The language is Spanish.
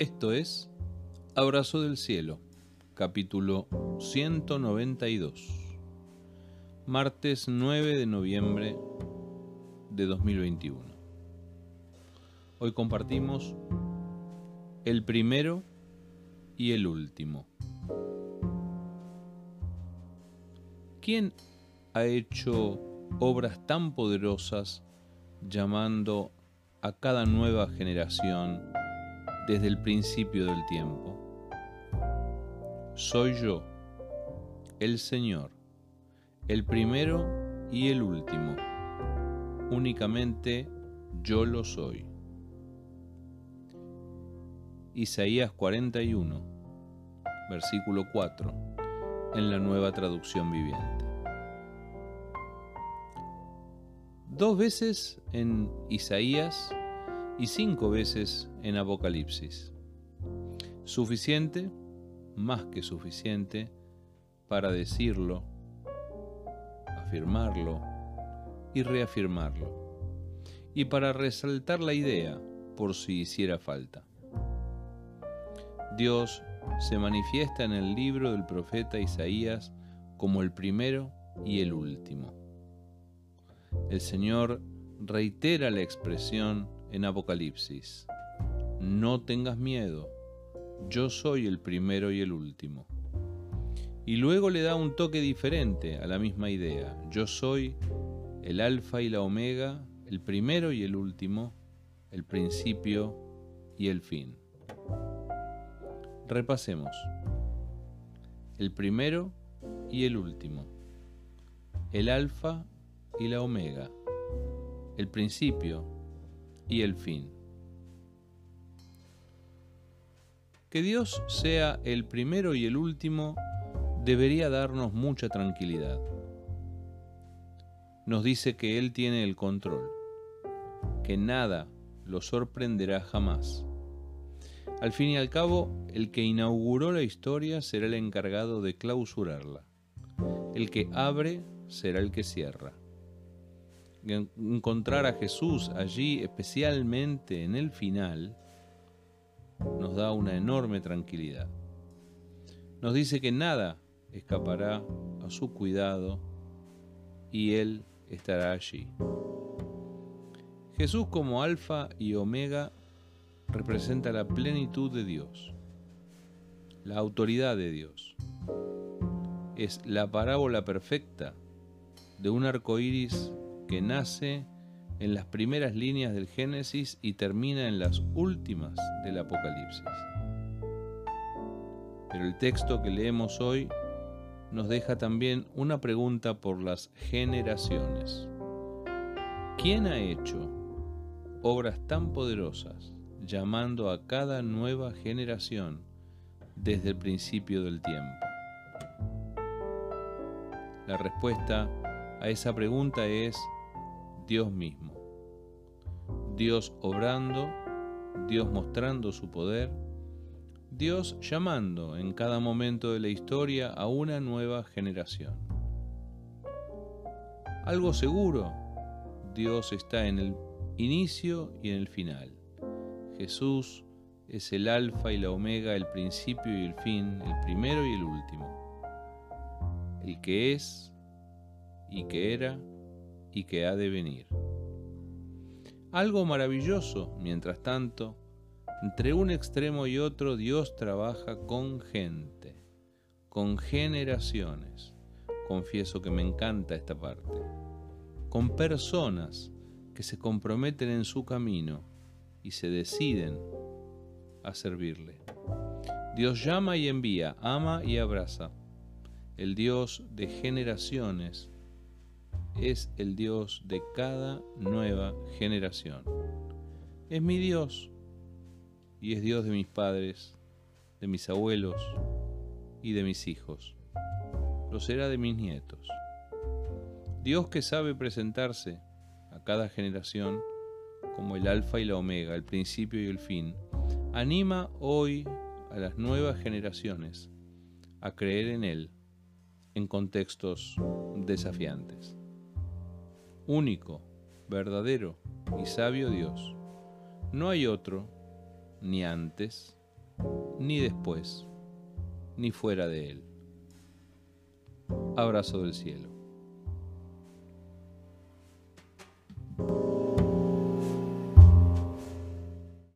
Esto es Abrazo del Cielo, capítulo 192, martes 9 de noviembre de 2021. Hoy compartimos el primero y el último. ¿Quién ha hecho obras tan poderosas llamando a cada nueva generación desde el principio del tiempo. Soy yo, el Señor, el primero y el último. Únicamente yo lo soy. Isaías 41, versículo 4, en la nueva traducción viviente. Dos veces en Isaías y cinco veces en Apocalipsis. Suficiente, más que suficiente, para decirlo, afirmarlo y reafirmarlo, y para resaltar la idea por si hiciera falta. Dios se manifiesta en el libro del profeta Isaías como el primero y el último. El Señor reitera la expresión en Apocalipsis. No tengas miedo, yo soy el primero y el último. Y luego le da un toque diferente a la misma idea. Yo soy el alfa y la omega, el primero y el último, el principio y el fin. Repasemos. El primero y el último. El alfa y la omega. El principio y el fin. Que Dios sea el primero y el último debería darnos mucha tranquilidad. Nos dice que Él tiene el control, que nada lo sorprenderá jamás. Al fin y al cabo, el que inauguró la historia será el encargado de clausurarla. El que abre será el que cierra encontrar a Jesús allí, especialmente en el final, nos da una enorme tranquilidad. Nos dice que nada escapará a su cuidado y Él estará allí. Jesús como alfa y omega representa la plenitud de Dios, la autoridad de Dios. Es la parábola perfecta de un arco iris que nace en las primeras líneas del Génesis y termina en las últimas del Apocalipsis. Pero el texto que leemos hoy nos deja también una pregunta por las generaciones. ¿Quién ha hecho obras tan poderosas llamando a cada nueva generación desde el principio del tiempo? La respuesta a esa pregunta es Dios mismo. Dios obrando, Dios mostrando su poder, Dios llamando en cada momento de la historia a una nueva generación. Algo seguro, Dios está en el inicio y en el final. Jesús es el alfa y la omega, el principio y el fin, el primero y el último. El que es y que era y que ha de venir. Algo maravilloso, mientras tanto, entre un extremo y otro Dios trabaja con gente, con generaciones. Confieso que me encanta esta parte. Con personas que se comprometen en su camino y se deciden a servirle. Dios llama y envía, ama y abraza. El Dios de generaciones es el Dios de cada nueva generación. Es mi Dios y es Dios de mis padres, de mis abuelos y de mis hijos. Lo será de mis nietos. Dios que sabe presentarse a cada generación como el alfa y la omega, el principio y el fin, anima hoy a las nuevas generaciones a creer en Él en contextos desafiantes único, verdadero y sabio Dios. No hay otro, ni antes ni después, ni fuera de él. Abrazo del cielo.